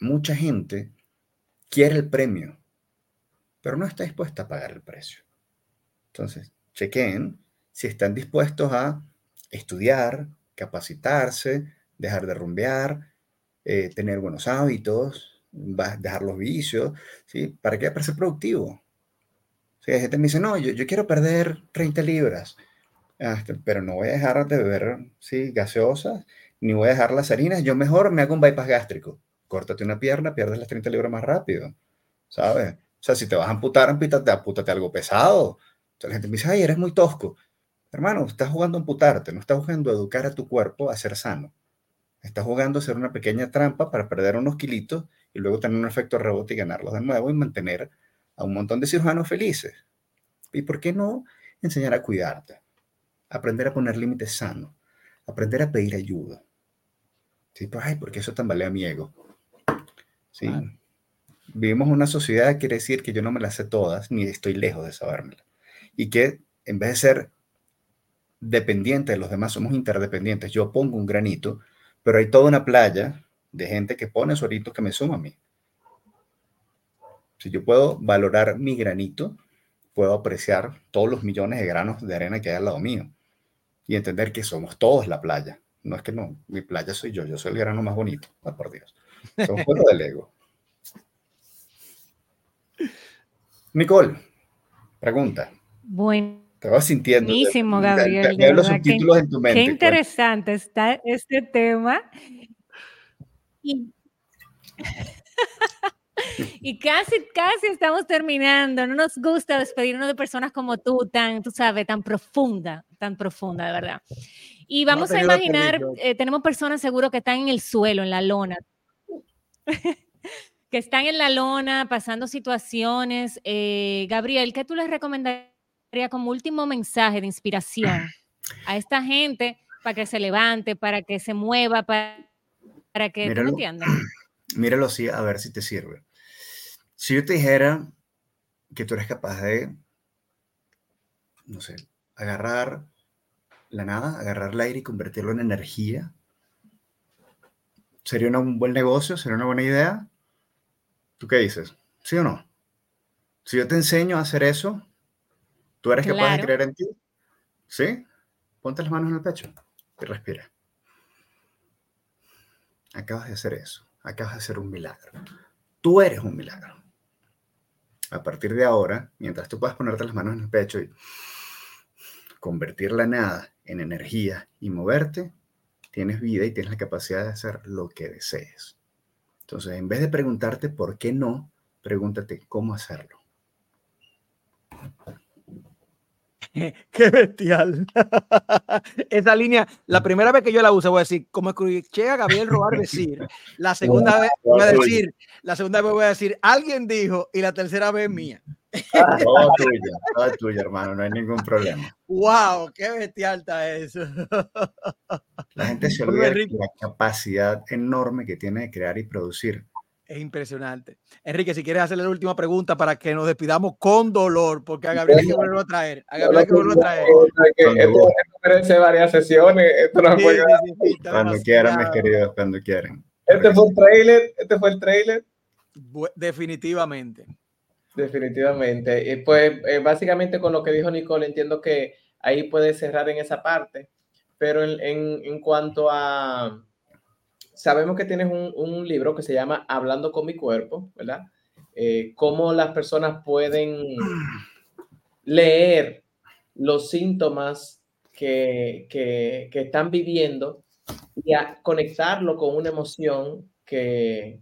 mucha gente quiere el premio, pero no está dispuesta a pagar el precio. Entonces, chequen si están dispuestos a estudiar, capacitarse, dejar de rumbear, eh, tener buenos hábitos, dejar los vicios, ¿sí? ¿Para qué? Para ser productivo. ¿Sí? Hay gente me dice, no, yo, quiero perder 30 libras, este, pero no voy a dejar de beber ¿sí? gaseosas, ni voy a dejar las harinas, yo mejor me hago un bypass gástrico. Córtate una pierna, pierdes las 30 libras más rápido, ¿sabes? O sea, si te vas a amputar, ampútate, ampútate algo pesado. Entonces la gente me dice, ay, eres muy tosco. Hermano, estás jugando a amputarte, no estás jugando a educar a tu cuerpo a ser sano. Estás jugando a hacer una pequeña trampa para perder unos kilitos y luego tener un efecto rebote y ganarlos de nuevo y mantener a un montón de cirujanos felices. ¿Y por qué no enseñar a cuidarte? Aprender a poner límites sanos, aprender a pedir ayuda. ¿Sí? Pues, ay, porque eso tambalea mi ego. ¿Sí? Vivimos una sociedad que quiere decir que yo no me las sé todas, ni estoy lejos de sabérmela. Y que en vez de ser dependiente de los demás, somos interdependientes. Yo pongo un granito, pero hay toda una playa de gente que pone sueritos que me suma a mí. Si yo puedo valorar mi granito, puedo apreciar todos los millones de granos de arena que hay al lado mío y entender que somos todos la playa. No es que no, mi playa soy yo, yo soy el grano más bonito. Por Dios. Un juego del ego. Nicole, pregunta. Bueno. Te vas sintiendo. Buenísimo, Gabriel. Te, los subtítulos qué, en tu mente. Qué interesante está este tema. Y, y, casi, casi estamos terminando. No nos gusta despedirnos de personas como tú, tan, tú sabes, tan profunda, tan profunda, de verdad. Y vamos no a imaginar, eh, tenemos personas seguro que están en el suelo, en la lona. que están en la lona, pasando situaciones. Eh, Gabriel, ¿qué tú les recomendarías como último mensaje de inspiración a esta gente para que se levante, para que se mueva, para, para que míralo, tú entiendas? Míralo así, a ver si te sirve. Si yo te dijera que tú eres capaz de, no sé, agarrar la nada, agarrar el aire y convertirlo en energía, ¿sería un buen negocio? ¿Sería una buena idea? ¿Tú qué dices? ¿Sí o no? Si yo te enseño a hacer eso, ¿tú eres capaz de creer en ti? ¿Sí? Ponte las manos en el pecho y respira. Acabas de hacer eso. Acabas de hacer un milagro. Tú eres un milagro. A partir de ahora, mientras tú puedas ponerte las manos en el pecho y convertir la nada en energía y moverte, tienes vida y tienes la capacidad de hacer lo que desees. Entonces, en vez de preguntarte por qué no, pregúntate cómo hacerlo. Qué bestial. Esa línea, la primera vez que yo la uso, voy a decir, como escuché a Gabriel Robar decir, la segunda vez voy a decir, la segunda vez voy a decir, alguien dijo, y la tercera vez mía. Todo tuyo, todo tuyo, hermano, no hay ningún problema. ¡Wow! ¡Qué bestial está eso! La gente se olvida de la capacidad enorme que tiene de crear y producir. Es impresionante. Enrique, si quieres hacerle la última pregunta para que nos despidamos con dolor, porque a Gabriel hay que volverlo a traer. A Gabriel hay que volverlo a traer. Esto, merece varias sesiones. Esto no puede cuando quieran, mis queridos, cuando quieran. Este fue el trailer. Este fue el trailer. Definitivamente. Definitivamente. Y pues eh, básicamente con lo que dijo Nicole, entiendo que ahí puede cerrar en esa parte. Pero en, en, cuanto a sabemos que tienes un, libro que se llama Hablando con mi cuerpo, ¿verdad? Eh, cómo las personas pueden leer los síntomas que, están viviendo y conectarlo con una emoción que,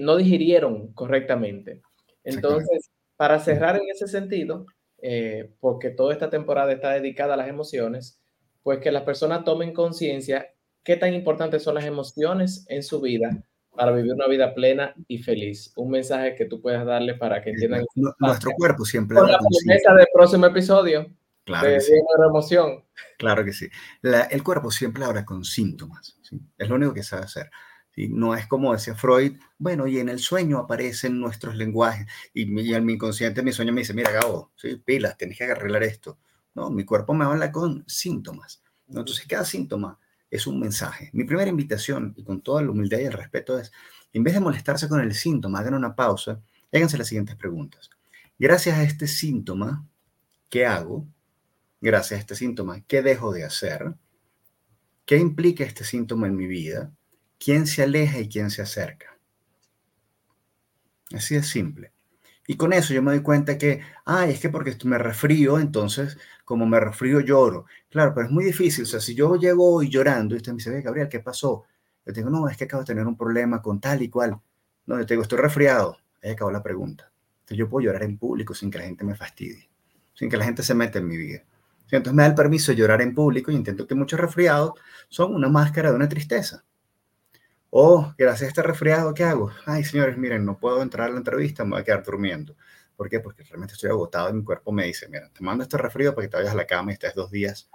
no digirieron correctamente. Entonces, para cerrar en ese sentido, eh, porque toda esta temporada está dedicada a las emociones, pues que las personas tomen conciencia qué tan importantes son las emociones en su vida para vivir una vida plena y feliz. Un mensaje que tú puedas darle para que entiendan. Nuestro cuerpo siempre. Con la promesa del próximo episodio. Claro que sí. emoción. Claro que sí. el cuerpo siempre habla con síntomas. Es lo único que sabe hacer. No es como decía Freud, bueno, y en el sueño aparecen nuestros lenguajes. Y, en mi inconsciente, mi sueño me dice, mira, Gabo, ¿sí? pilas, tienes que arreglar esto. No, mi cuerpo me habla con síntomas. Entonces, cada síntoma es un mensaje. Mi primera invitación, y con toda la humildad y el respeto, es, en vez de molestarse con el síntoma, hagan una pausa y háganse las siguientes preguntas. Gracias a este síntoma, ¿qué hago? Gracias a este síntoma, ¿qué dejo de hacer? ¿Qué implica este síntoma en mi vida? ¿Quién se aleja y quién se acerca? Así de simple. Y con eso yo me doy cuenta que, ay, es que porque me refrío, entonces como me resfrío lloro. Claro, pero es muy difícil. O sea, si yo llego hoy llorando y usted me dice, Gabriel, ¿qué pasó? Yo digo, no, es que acabo de tener un problema con tal y cual. No, yo te digo, estoy resfriado. Ahí acabó la pregunta. Entonces yo puedo llorar en público sin que la gente me fastidie, sin que la gente se meta en mi vida. Entonces me da el permiso de llorar en público y intento que muchos resfriados son una máscara de una tristeza. Oh, gracias a este resfriado, ¿qué hago? Ay, señores, miren, no puedo entrar a la entrevista, me voy a quedar durmiendo. ¿Por qué? Porque realmente estoy agotado y mi cuerpo me dice, mira, te mando este resfriado para que te vayas a la cama y estés dos días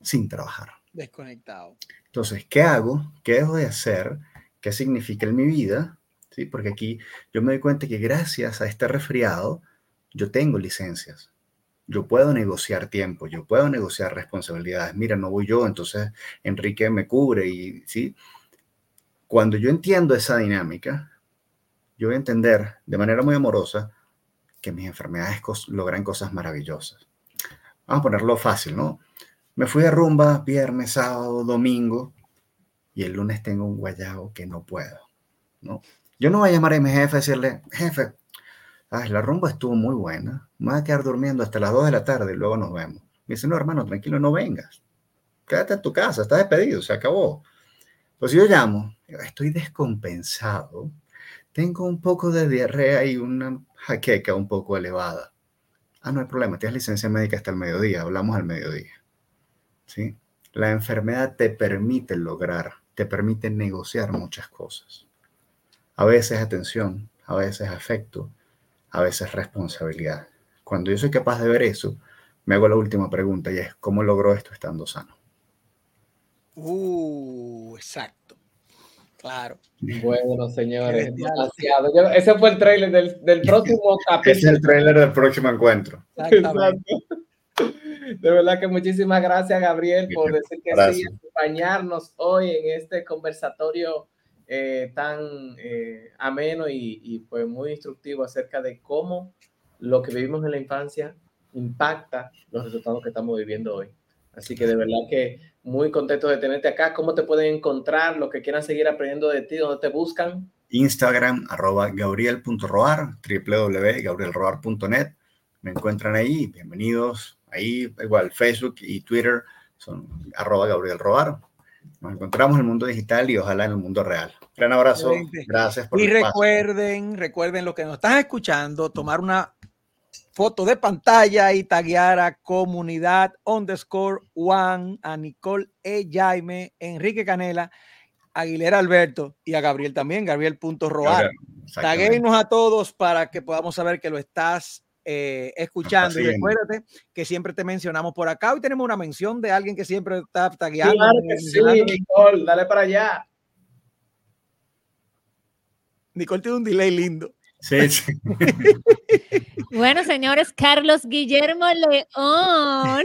sin trabajar. Desconectado. Entonces, ¿qué hago? ¿Qué dejo de hacer? ¿Qué significa en mi vida? ¿Sí? Porque aquí yo me doy cuenta que gracias a este resfriado, yo tengo licencias. Yo puedo negociar tiempo, yo puedo negociar responsabilidades. Mira, no voy yo, entonces Enrique me cubre y, ¿sí? Cuando yo entiendo esa dinámica, yo voy a entender de manera muy amorosa que mis enfermedades logran cosas maravillosas. Vamos a ponerlo fácil, ¿no? Me fui de rumba viernes, sábado, domingo y el lunes tengo un guayabo que no puedo, ¿no? Yo no voy a llamar a mi jefe a decirle, jefe, ay, la rumba estuvo muy buena, me voy a quedar durmiendo hasta las 2 de la tarde y luego nos vemos. Me dice, no, hermano, tranquilo, no vengas. Quédate en tu casa, estás despedido, se acabó. Pues yo llamo, estoy descompensado, tengo un poco de diarrea y una jaqueca un poco elevada. Ah, no hay problema, tienes licencia médica hasta el mediodía, hablamos al mediodía. ¿Sí? La enfermedad te permite lograr, te permite negociar muchas cosas. A veces atención, a veces afecto, a veces responsabilidad. Cuando yo soy capaz de ver eso, me hago la última pregunta y es, ¿cómo logro esto estando sano? Uh, exacto. Claro. Bueno, señores, demasiado. ese fue el trailer del, del próximo capítulo. es el trailer del próximo encuentro. De verdad que muchísimas gracias, Gabriel, por decir que sí, acompañarnos hoy en este conversatorio eh, tan eh, ameno y, y, pues muy instructivo acerca de cómo lo que vivimos en la infancia impacta los resultados que estamos viviendo hoy. Así que de verdad que muy contento de tenerte acá. ¿Cómo te pueden encontrar los que quieran seguir aprendiendo de ti? ¿Dónde te buscan? Instagram, arroba gabriel.roar, www.gabrielroar.net. Me encuentran ahí, bienvenidos. Ahí, igual, Facebook y Twitter son arroba gabrielroar. Nos encontramos en el mundo digital y ojalá en el mundo real. Gran abrazo. Gracias por Y recuerden, recuerden lo que nos están escuchando, tomar una foto de pantalla y taguear a comunidad underscore one, a Nicole E. Jaime, Enrique Canela, Aguilera Alberto y a Gabriel también, Gabriel.roar. Taguenos a todos para que podamos saber que lo estás eh, escuchando. Y recuérdate que siempre te mencionamos por acá. Hoy tenemos una mención de alguien que siempre está tagueando. Claro que sí, Nicole, dale para allá. Nicole tiene un delay lindo. Sí, sí. bueno, señores, Carlos Guillermo León.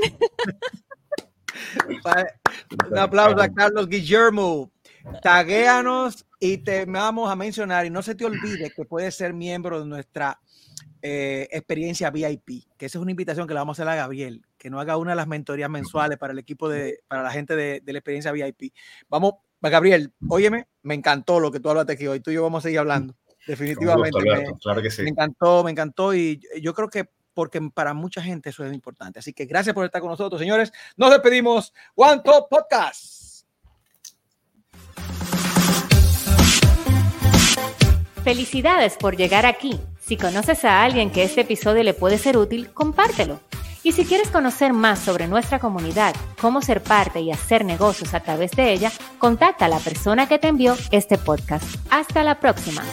Un aplauso a Carlos Guillermo. Taguéanos y te vamos a mencionar y no se te olvide que puedes ser miembro de nuestra eh, experiencia VIP, que esa es una invitación que le vamos a hacer a Gabriel, que no haga una de las mentorías mensuales para el equipo de, para la gente de, de la experiencia VIP. Vamos, Gabriel, óyeme, me encantó lo que tú hablaste aquí hoy, tú y yo vamos a seguir hablando, definitivamente. me, claro que sí. me encantó, me encantó y yo creo que porque para mucha gente eso es importante. Así que gracias por estar con nosotros, señores. Nos despedimos. One Top Podcast. Felicidades por llegar aquí. Si conoces a alguien que este episodio le puede ser útil, compártelo. Y si quieres conocer más sobre nuestra comunidad, cómo ser parte y hacer negocios a través de ella, contacta a la persona que te envió este podcast. Hasta la próxima.